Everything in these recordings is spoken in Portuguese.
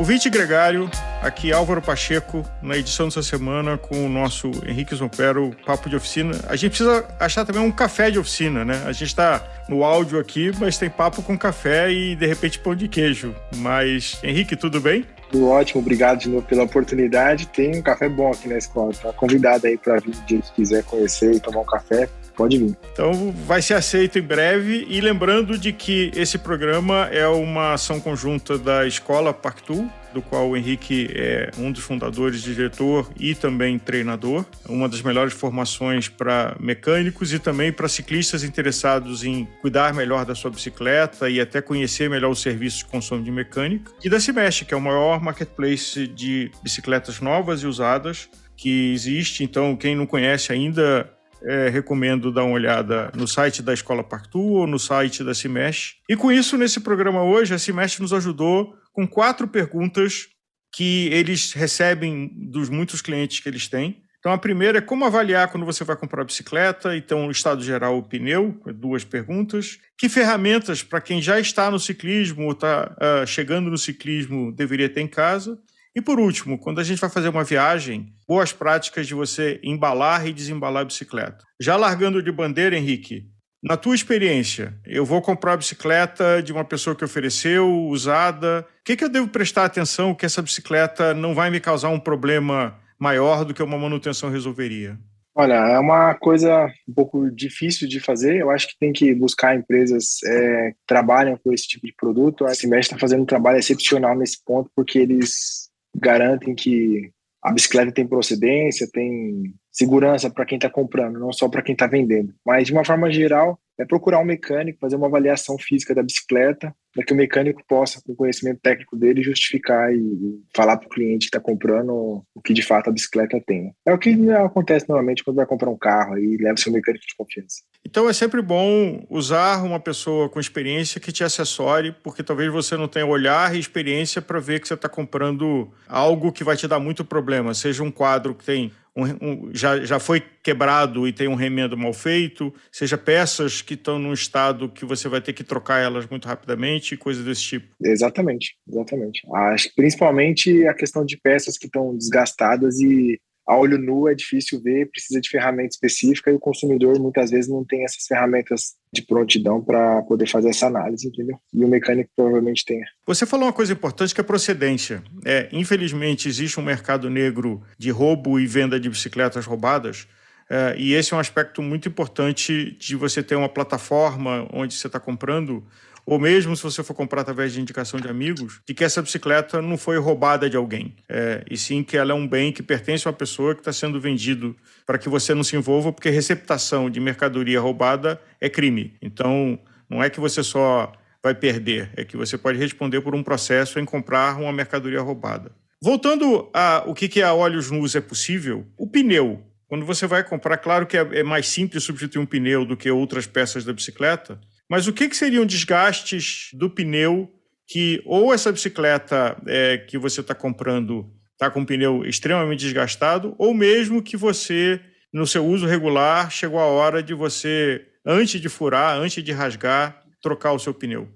Ouvinte Gregário, aqui Álvaro Pacheco, na edição dessa semana com o nosso Henrique Zompero, Papo de Oficina. A gente precisa achar também um café de oficina, né? A gente está no áudio aqui, mas tem papo com café e de repente pão de queijo. Mas, Henrique, tudo bem? Tudo ótimo, obrigado de novo pela oportunidade. Tem um café bom aqui na escola, tá convidado aí para vir dia que quiser conhecer e tomar um café pode vir. Então vai ser aceito em breve. E lembrando de que esse programa é uma ação conjunta da Escola Pactu, do qual o Henrique é um dos fundadores, diretor e também treinador. Uma das melhores formações para mecânicos e também para ciclistas interessados em cuidar melhor da sua bicicleta e até conhecer melhor os serviços de consumo de mecânica. E da Cimeste, que é o maior marketplace de bicicletas novas e usadas que existe. Então, quem não conhece ainda, é, recomendo dar uma olhada no site da Escola Partu ou no site da Cimesh. E com isso, nesse programa hoje, a Cimesh nos ajudou com quatro perguntas que eles recebem dos muitos clientes que eles têm. Então, a primeira é como avaliar quando você vai comprar bicicleta, então, o estado geral, o pneu, duas perguntas. Que ferramentas, para quem já está no ciclismo ou está uh, chegando no ciclismo, deveria ter em casa? E por último, quando a gente vai fazer uma viagem, boas práticas de você embalar e desembalar a bicicleta. Já largando de bandeira, Henrique, na tua experiência, eu vou comprar a bicicleta de uma pessoa que ofereceu, usada. O que, que eu devo prestar atenção que essa bicicleta não vai me causar um problema maior do que uma manutenção resolveria? Olha, é uma coisa um pouco difícil de fazer. Eu acho que tem que buscar empresas é, que trabalham com esse tipo de produto. A Simest está fazendo um trabalho excepcional nesse ponto, porque eles garantem que a bicicleta tem procedência, tem segurança para quem está comprando, não só para quem está vendendo. Mas, de uma forma geral, é procurar um mecânico, fazer uma avaliação física da bicicleta, para que o mecânico possa, com o conhecimento técnico dele, justificar e, falar para o cliente que está comprando o que de fato a bicicleta tem. É o que acontece normalmente quando vai comprar um carro e leva seu mecânico de confiança. Então é sempre bom usar uma pessoa com experiência que te assessore, porque talvez você não tenha olhar e experiência para ver que você está comprando algo que vai te dar muito problema, seja um quadro que tem um, um, já, já foi quebrado e tem um remendo mal feito, seja peças que estão num estado que você vai ter que trocar elas muito rapidamente, coisas desse tipo. Exatamente, exatamente. Acho principalmente a questão de peças que estão desgastadas e a olho nu é difícil ver, precisa de ferramenta específica e o consumidor muitas vezes não tem essas ferramentas de prontidão para poder fazer essa análise, entendeu? E o mecânico provavelmente tenha. Você falou uma coisa importante que é procedência. É, infelizmente existe um mercado negro de roubo e venda de bicicletas roubadas. É, e esse é um aspecto muito importante de você ter uma plataforma onde você está comprando ou mesmo se você for comprar através de indicação de amigos, de que essa bicicleta não foi roubada de alguém, é, e sim que ela é um bem que pertence a uma pessoa que está sendo vendido para que você não se envolva, porque receptação de mercadoria roubada é crime. Então, não é que você só vai perder, é que você pode responder por um processo em comprar uma mercadoria roubada. Voltando a o que, que a óleos nus é possível, o pneu. Quando você vai comprar, claro que é, é mais simples substituir um pneu do que outras peças da bicicleta, mas o que, que seriam desgastes do pneu que ou essa bicicleta é, que você está comprando está com o pneu extremamente desgastado, ou mesmo que você, no seu uso regular, chegou a hora de você, antes de furar, antes de rasgar, trocar o seu pneu?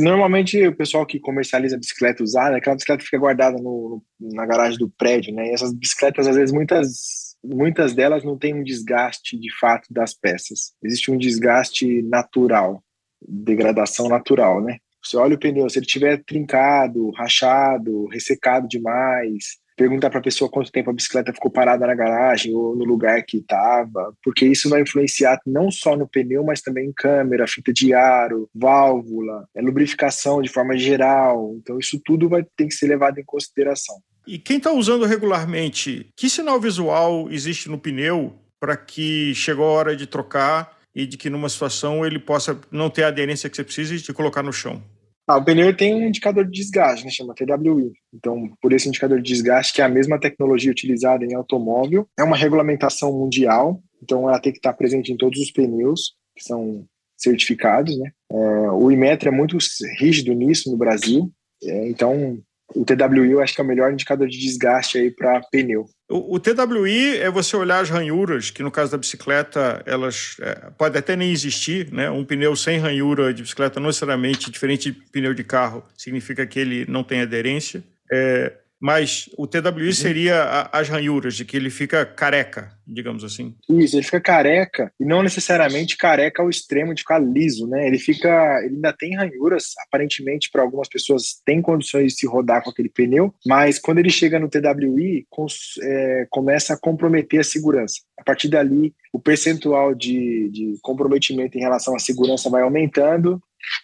Normalmente o pessoal que comercializa bicicleta usada, é aquela bicicleta fica guardada no, na garagem do prédio, né? E essas bicicletas, às vezes, muitas muitas delas não têm um desgaste de fato das peças. Existe um desgaste natural, degradação natural, né? Você olha o pneu, se ele tiver trincado, rachado, ressecado demais, pergunta para a pessoa quanto tempo a bicicleta ficou parada na garagem ou no lugar que estava, porque isso vai influenciar não só no pneu, mas também em câmera, fita de aro, válvula, é lubrificação de forma geral. Então isso tudo vai ter que ser levado em consideração. E quem está usando regularmente, que sinal visual existe no pneu para que chegou a hora de trocar e de que numa situação ele possa não ter a aderência que você precisa e te colocar no chão? Ah, o pneu tem um indicador de desgaste, né, chama TWI. Então, por esse indicador de desgaste, que é a mesma tecnologia utilizada em automóvel, é uma regulamentação mundial, então ela tem que estar presente em todos os pneus que são certificados, né? É, o Imetro é muito rígido nisso no Brasil, é, então o TWI eu acho que é o melhor indicador de desgaste aí para pneu. O, o, TWI é você olhar as ranhuras, que no caso da bicicleta, elas é, podem até nem existir, né? Um pneu sem ranhura de bicicleta, não necessariamente, diferente de pneu de carro, significa que ele não tem aderência. É, mas o TWI uhum. seria a, as ranhuras, de que ele fica careca, digamos assim. Isso, ele fica careca, e não necessariamente careca ao extremo de ficar liso, né? Ele fica. Ele ainda tem ranhuras, aparentemente, para algumas pessoas tem condições de se rodar com aquele pneu, mas quando ele chega no TWI, cons, é, começa a comprometer a segurança. A partir dali, o percentual de, de comprometimento em relação à segurança vai aumentando,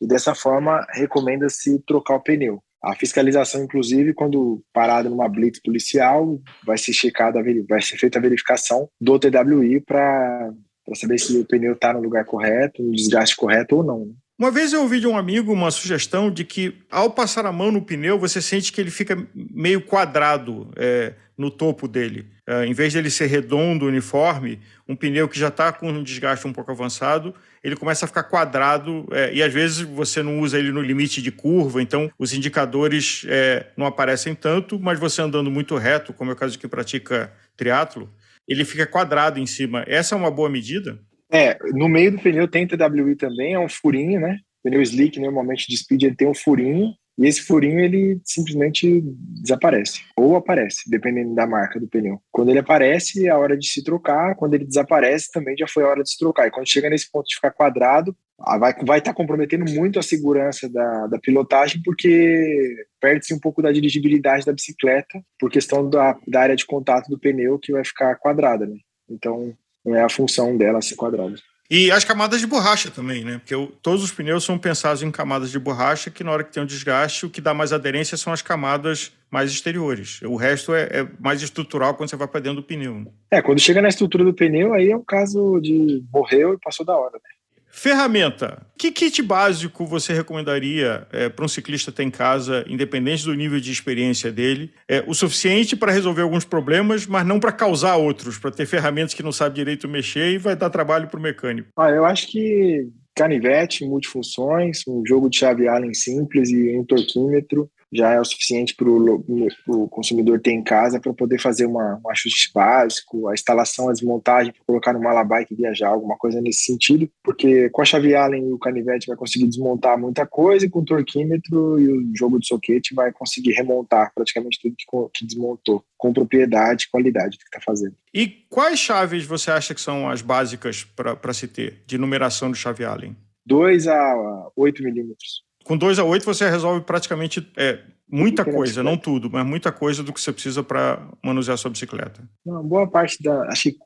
e dessa forma recomenda-se trocar o pneu. A fiscalização, inclusive, quando parado numa blitz policial, vai ser checada, vai ser feita a verificação do TWI para saber se o pneu está no lugar correto, no desgaste correto ou não. Uma vez eu ouvi de um amigo uma sugestão de que, ao passar a mão no pneu, você sente que ele fica meio quadrado é, no topo dele. É, em vez dele ser redondo, uniforme, um pneu que já está com um desgaste um pouco avançado, ele começa a ficar quadrado é, e às vezes você não usa ele no limite de curva, então os indicadores é, não aparecem tanto, mas você andando muito reto, como é o caso de quem pratica triatlo, ele fica quadrado em cima. Essa é uma boa medida? É, no meio do pneu tem TWI também, é um furinho, né? Pneu slick normalmente de speed ele tem um furinho e esse furinho ele simplesmente desaparece ou aparece, dependendo da marca do pneu. Quando ele aparece é a hora de se trocar, quando ele desaparece também já foi a hora de se trocar. E quando chega nesse ponto de ficar quadrado, ah, vai vai estar tá comprometendo muito a segurança da, da pilotagem porque perde-se um pouco da dirigibilidade da bicicleta por questão da, da área de contato do pneu que vai ficar quadrada, né? Então não é a função dela ser quadrada. E as camadas de borracha também, né? Porque eu, todos os pneus são pensados em camadas de borracha que, na hora que tem um desgaste, o que dá mais aderência são as camadas mais exteriores. O resto é, é mais estrutural quando você vai para dentro do pneu. É, quando chega na estrutura do pneu, aí é um caso de morreu e passou da hora, né? Ferramenta. Que kit básico você recomendaria é, para um ciclista ter em casa, independente do nível de experiência dele? É, o suficiente para resolver alguns problemas, mas não para causar outros, para ter ferramentas que não sabe direito mexer e vai dar trabalho para o mecânico. Ah, eu acho que canivete, multifunções, um jogo de chave Allen simples e um torquímetro já é o suficiente para o consumidor ter em casa para poder fazer uma, um ajuste básico, a instalação, a desmontagem, para colocar no malabike e viajar, alguma coisa nesse sentido, porque com a chave Allen e o canivete vai conseguir desmontar muita coisa e com o torquímetro e o jogo de soquete vai conseguir remontar praticamente tudo que, que desmontou, com propriedade e qualidade do que está fazendo. E quais chaves você acha que são as básicas para se ter de numeração de chave Allen? 2 a 8 milímetros com 2 a 8 você resolve praticamente é, muita coisa, não tudo, mas muita coisa do que você precisa para manusear sua bicicleta. Uma boa parte da. Acho que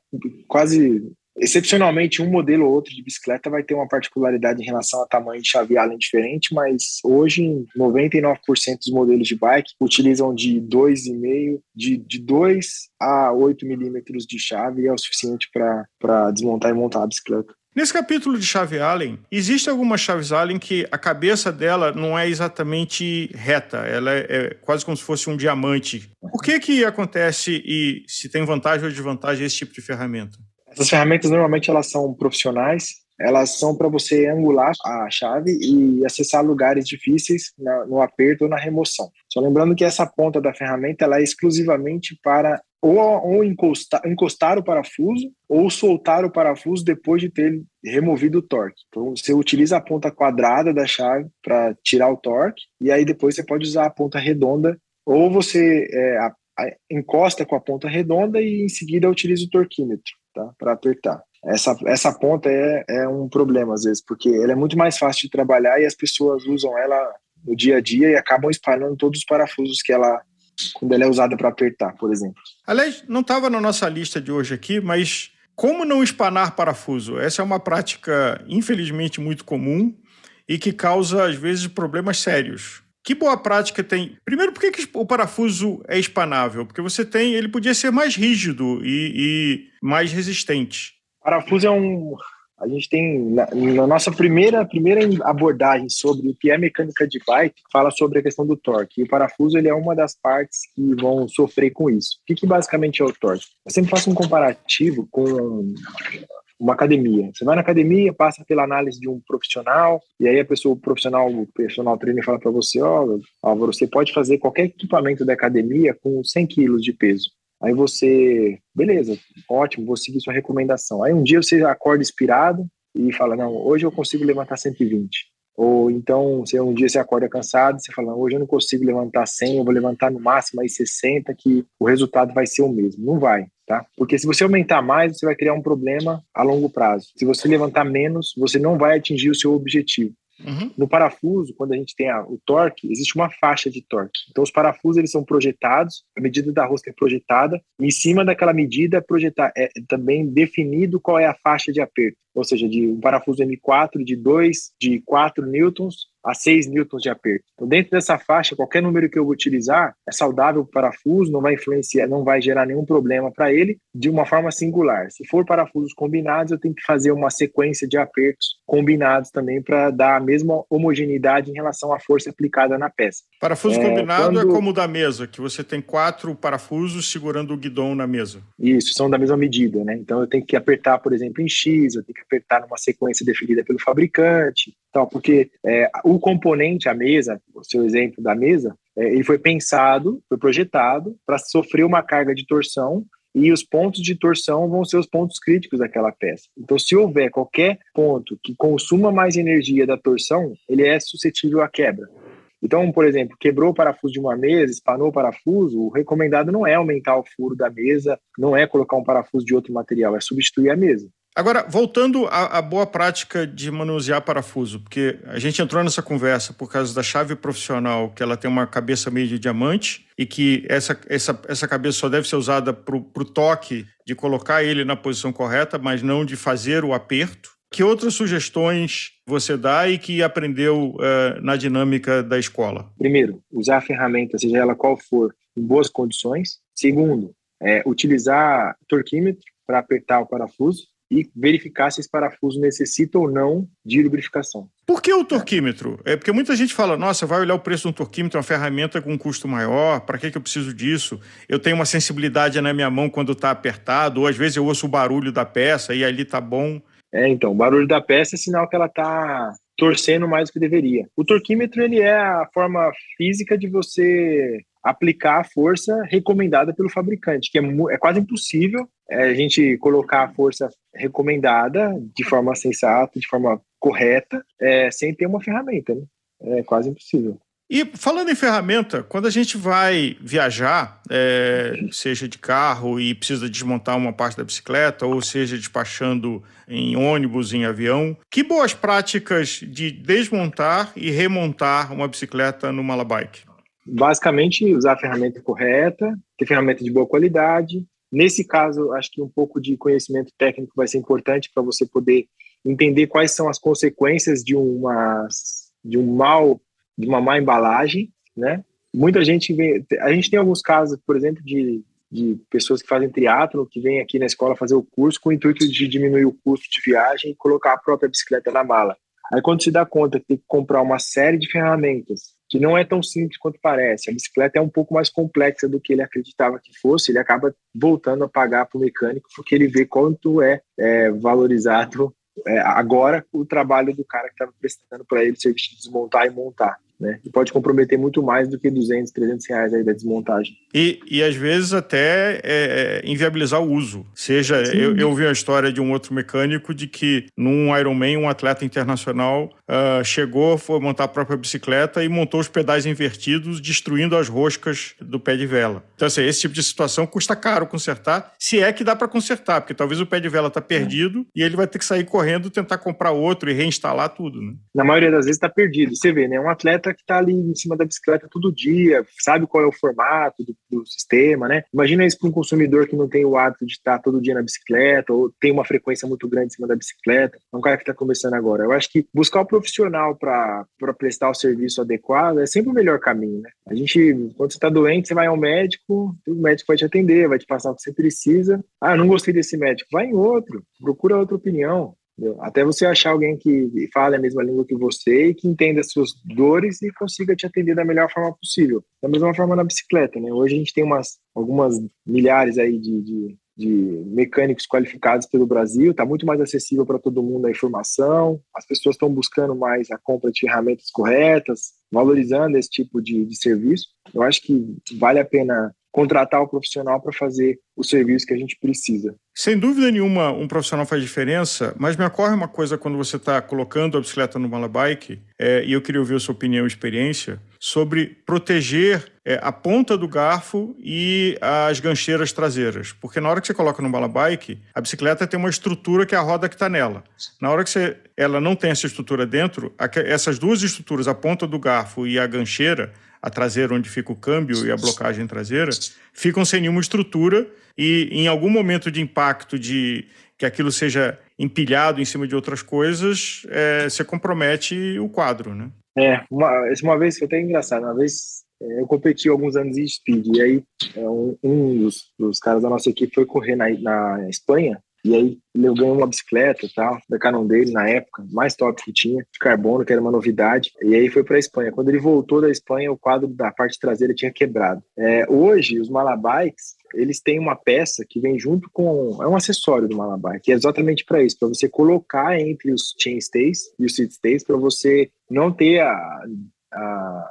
quase. Excepcionalmente, um modelo ou outro de bicicleta vai ter uma particularidade em relação a tamanho de chave Allen diferente, mas hoje 99% dos modelos de bike utilizam de 2,5, de, de 2 a 8 milímetros de chave e é o suficiente para desmontar e montar a bicicleta. Nesse capítulo de chave Allen, existe algumas chaves Allen que a cabeça dela não é exatamente reta, ela é, é quase como se fosse um diamante. O que que acontece e se tem vantagem ou desvantagem esse tipo de ferramenta? Essas ferramentas normalmente elas são profissionais, elas são para você angular a chave e acessar lugares difíceis no aperto ou na remoção. Só lembrando que essa ponta da ferramenta ela é exclusivamente para ou, ou encostar, encostar o parafuso ou soltar o parafuso depois de ter removido o torque. Então você utiliza a ponta quadrada da chave para tirar o torque e aí depois você pode usar a ponta redonda ou você é, a, a, encosta com a ponta redonda e em seguida utiliza o torquímetro tá, para apertar. Essa, essa ponta é, é um problema às vezes, porque ela é muito mais fácil de trabalhar e as pessoas usam ela no dia a dia e acabam espalhando todos os parafusos que ela quando ela é usada para apertar, por exemplo. Aliás, não estava na nossa lista de hoje aqui, mas como não espanar parafuso? Essa é uma prática, infelizmente, muito comum e que causa, às vezes, problemas sérios. Que boa prática tem? Primeiro, por que, o parafuso é espanável? Porque você tem, ele podia ser mais rígido e, e mais resistente. Parafuso é um, a gente tem na, na, nossa primeira primeira abordagem sobre o que é mecânica de bike fala sobre a questão do torque e o parafuso ele é uma das partes que vão sofrer com isso o que, que basicamente é o torque eu sempre faço um comparativo com uma academia. Você vai na academia, passa pela análise de um profissional, e aí a pessoa, o profissional, o personal trainer fala para você, ó, oh, você pode fazer qualquer equipamento da academia com 100 quilos de peso. Aí você, beleza, ótimo, vou seguir sua recomendação. Aí um dia você acorda inspirado e fala, não, hoje eu consigo levantar 120. Ou então, você, um dia você acorda cansado, você fala, hoje eu não consigo levantar 100, eu vou levantar no máximo aí 60, que o resultado vai ser o mesmo. Não vai, tá? Porque se você aumentar mais, você vai criar um problema a longo prazo. Se você levantar menos, você não vai atingir o seu objetivo. Uhum. No parafuso, quando a gente tem a, o torque, existe uma faixa de torque. Então, os parafusos eles são projetados, a medida da rosca é projetada, e em cima daquela medida é, projetar, é também definido qual é a faixa de aperto. Ou seja, de um parafuso M4 de 2, de 4 newtons a 6 newtons de aperto. Então, dentro dessa faixa, qualquer número que eu utilizar é saudável para o parafuso, não vai influenciar, não vai gerar nenhum problema para ele de uma forma singular. Se for parafusos combinados, eu tenho que fazer uma sequência de apertos combinados também para dar a mesma homogeneidade em relação à força aplicada na peça. Parafuso é, combinado é quando... é como o da mesa, que você tem quatro parafusos segurando o guidão na mesa. Isso, são da mesma medida, né? Então eu tenho que apertar, por exemplo, em X, eu tenho que apertar numa sequência definida pelo fabricante, tal, porque é, o componente, a mesa, o seu exemplo da mesa, é, ele foi pensado, foi projetado para sofrer uma carga de torção e os pontos de torção vão ser os pontos críticos daquela peça. Então, se houver qualquer ponto que consuma mais energia da torção, ele é suscetível à quebra. Então, por exemplo, quebrou o parafuso de uma mesa, espanou o parafuso, o recomendado não é aumentar o furo da mesa, não é colocar um parafuso de outro material, é substituir a mesa. Agora, voltando à, à, boa prática de manusear parafuso, porque a gente entrou nessa conversa por causa da chave profissional, que ela tem uma cabeça meio de diamante e que essa, essa, essa cabeça só deve ser usada para o toque de colocar ele na posição correta, mas não de fazer o aperto. Que outras sugestões você dá e que aprendeu uh, na dinâmica da escola? Primeiro, usar a ferramenta, seja ela qual for, em boas condições. Segundo, é, utilizar torquímetro para apertar o parafuso e verificar se esse parafuso necessita ou não de lubrificação. Por que o torquímetro? É porque muita gente fala, nossa, vai olhar o preço de um torquímetro, é uma ferramenta com um custo maior, para que, que eu preciso disso? Eu tenho uma sensibilidade na minha mão quando está apertado, ou às vezes eu ouço o barulho da peça e ali está bom. É, então, o barulho da peça é sinal que ela está torcendo mais do que deveria. O torquímetro, ele é a forma física de você aplicar a força recomendada pelo fabricante, que é, é quase impossível é, a gente colocar a força recomendada de forma sensata, de forma correta, é, sem ter uma ferramenta. Né? É quase impossível. E falando em ferramenta, quando a gente vai viajar, é, seja de carro e precisa desmontar uma parte da bicicleta, ou seja despachando em ônibus, em avião, que boas práticas de desmontar e remontar uma bicicleta no Malabike? Basicamente usar a ferramenta correta, ter ferramenta de boa qualidade. Nesse caso, acho que um pouco de conhecimento técnico vai ser importante para você poder entender quais são as consequências de uma de um mal de uma má embalagem, né? Muita gente vê, a gente tem alguns casos, por exemplo, de, de pessoas que fazem triatlo que vêm aqui na escola fazer o curso com o intuito de diminuir o custo de viagem e colocar a própria bicicleta na mala. Aí quando se dá conta que tem que comprar uma série de ferramentas que não é tão simples quanto parece. A bicicleta é um pouco mais complexa do que ele acreditava que fosse. Ele acaba voltando a pagar para o mecânico porque ele vê quanto é, é valorizado é, agora o trabalho do cara que estava prestando para ele serviço de desmontar e montar né? E pode comprometer muito mais do que 200, 300 reais aí da desmontagem. E, e às vezes até é, é inviabilizar o uso. Seja, eu, eu vi a história de um outro mecânico de que num Ironman um atleta internacional uh, chegou, foi montar a própria bicicleta e montou os pedais invertidos, destruindo as roscas do pé de vela. Então, assim, esse tipo de situação custa caro consertar, se é que dá para consertar, porque talvez o pé de vela está perdido é. e ele vai ter que sair correndo, tentar comprar outro e reinstalar tudo. Né? Na maioria das vezes está perdido. Você vê, né? Um atleta que está ali em cima da bicicleta todo dia, sabe qual é o formato do, do sistema, né? Imagina isso para um consumidor que não tem o hábito de estar todo dia na bicicleta ou tem uma frequência muito grande em cima da bicicleta. É um cara que está começando agora. Eu acho que buscar o profissional para prestar o serviço adequado é sempre o melhor caminho, né? A gente, quando você está doente, você vai ao médico, o médico vai te atender, vai te passar o que você precisa. Ah, não gostei desse médico. Vai em outro, procura outra opinião. Entendeu? Até você achar alguém que fale a mesma língua que você e que entenda as suas dores e consiga te atender da melhor forma possível. Da mesma forma na bicicleta, né? Hoje a gente tem umas, algumas milhares aí de, de de mecânicos qualificados pelo Brasil, está muito mais acessível para todo mundo a informação, as pessoas estão buscando mais a compra de ferramentas corretas, valorizando esse tipo de, de serviço. Eu acho que vale a pena contratar o profissional para fazer o serviço que a gente precisa. Sem dúvida nenhuma, um profissional faz diferença, mas me ocorre uma coisa quando você está colocando a bicicleta no malabike, é, e eu queria ouvir a sua opinião e experiência, sobre proteger é, a ponta do garfo e as gancheiras traseiras. Porque na hora que você coloca no malabike, a bicicleta tem uma estrutura que é a roda que está nela. Na hora que você, ela não tem essa estrutura dentro, essas duas estruturas, a ponta do garfo e a gancheira, a traseira onde fica o câmbio e a blocagem traseira, ficam sem nenhuma estrutura e em algum momento de impacto de que aquilo seja empilhado em cima de outras coisas, é, você compromete o quadro, né? É, uma, uma vez, foi até engraçado, uma vez é, eu competi alguns anos em speed, e aí é, um, um dos, dos, caras da nossa equipe foi correr na, na Espanha, e aí eu ganhei uma bicicleta tal, da Canon dele na época, mais top que tinha, de carbono, que era uma novidade. E aí foi para a Espanha. Quando ele voltou da Espanha, o quadro da parte traseira tinha quebrado. É, hoje, os Malabikes, eles têm uma peça que vem junto com. É um acessório do Malabike, que é exatamente para isso, para você colocar entre os chainstays e os seat stays, para você não ter a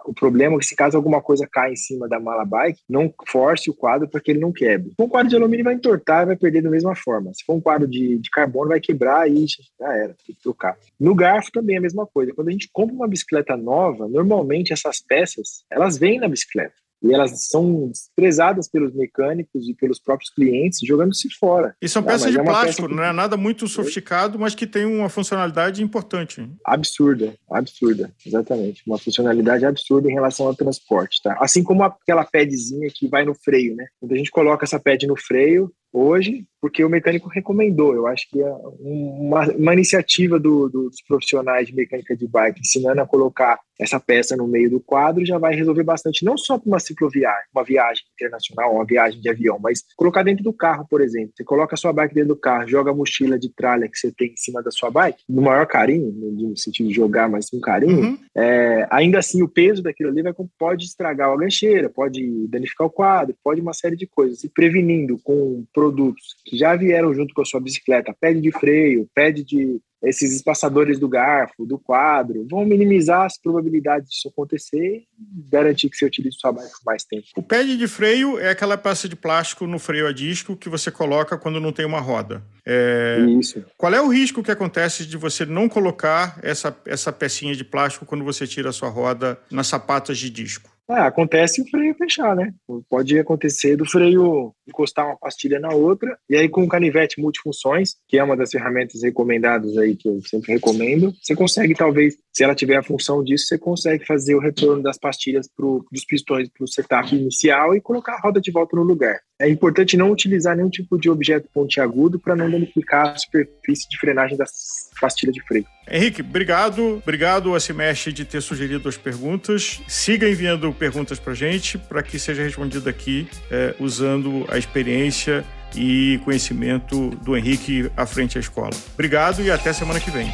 o problema é que se caso alguma coisa cai em cima da mala bike, não force o quadro para que ele não quebre. Um quadro de alumínio vai entortar e vai perder da mesma forma. Se for um quadro de, de carbono vai quebrar e já era, tem que trocar. No garfo também é a mesma coisa. Quando a gente compra uma bicicleta nova, normalmente essas peças, elas vêm na bicicleta e elas são desprezadas pelos mecânicos e pelos próprios clientes, jogando-se fora. E são ah, peças de é plástico, peça não é nada muito sofisticado, mas que tem uma funcionalidade importante. Absurda, absurda, exatamente. Uma funcionalidade absurda em relação ao transporte, tá? Assim como aquela padzinha que vai no freio, né? Quando a gente coloca essa pad no freio, hoje, porque o mecânico recomendou. Eu acho que é uma, uma iniciativa do, do, dos profissionais de mecânica de bike, ensinando a colocar essa peça no meio do quadro, já vai resolver bastante, não só para uma cicloviagem, uma viagem internacional, uma viagem de avião, mas colocar dentro do carro, por exemplo. Você coloca a sua bike dentro do carro, joga a mochila de tralha que você tem em cima da sua bike, no maior carinho, no sentido de jogar, mas com carinho, uhum. é, ainda assim o peso daquilo ali vai, pode estragar a gancheira, pode danificar o quadro, pode uma série de coisas. E prevenindo com produtos que já vieram junto com a sua bicicleta, pede de freio, pede de esses espaçadores do garfo, do quadro, vão minimizar as probabilidades disso acontecer e garantir que você utilize sua bike por mais tempo. O pad de freio é aquela peça de plástico no freio a disco que você coloca quando não tem uma roda. É... Isso. Qual é o risco que acontece de você não colocar essa, essa pecinha de plástico quando você tira a sua roda nas sapatas de disco? Ah, acontece o freio fechar, né? Pode acontecer do freio encostar uma pastilha na outra, e aí com o canivete multifunções, que é uma das ferramentas recomendadas aí que eu sempre recomendo, você consegue talvez, se ela tiver a função disso, você consegue fazer o retorno das pastilhas pro, dos pistões para o setup inicial e colocar a roda de volta no lugar. É importante não utilizar nenhum tipo de objeto pontiagudo para não danificar a superfície de frenagem das pastilha de freio. Henrique, obrigado. Obrigado a Semestre de ter sugerido as perguntas. Siga enviando perguntas para gente para que seja respondido aqui é, usando a experiência e conhecimento do Henrique à frente à escola. Obrigado e até semana que vem.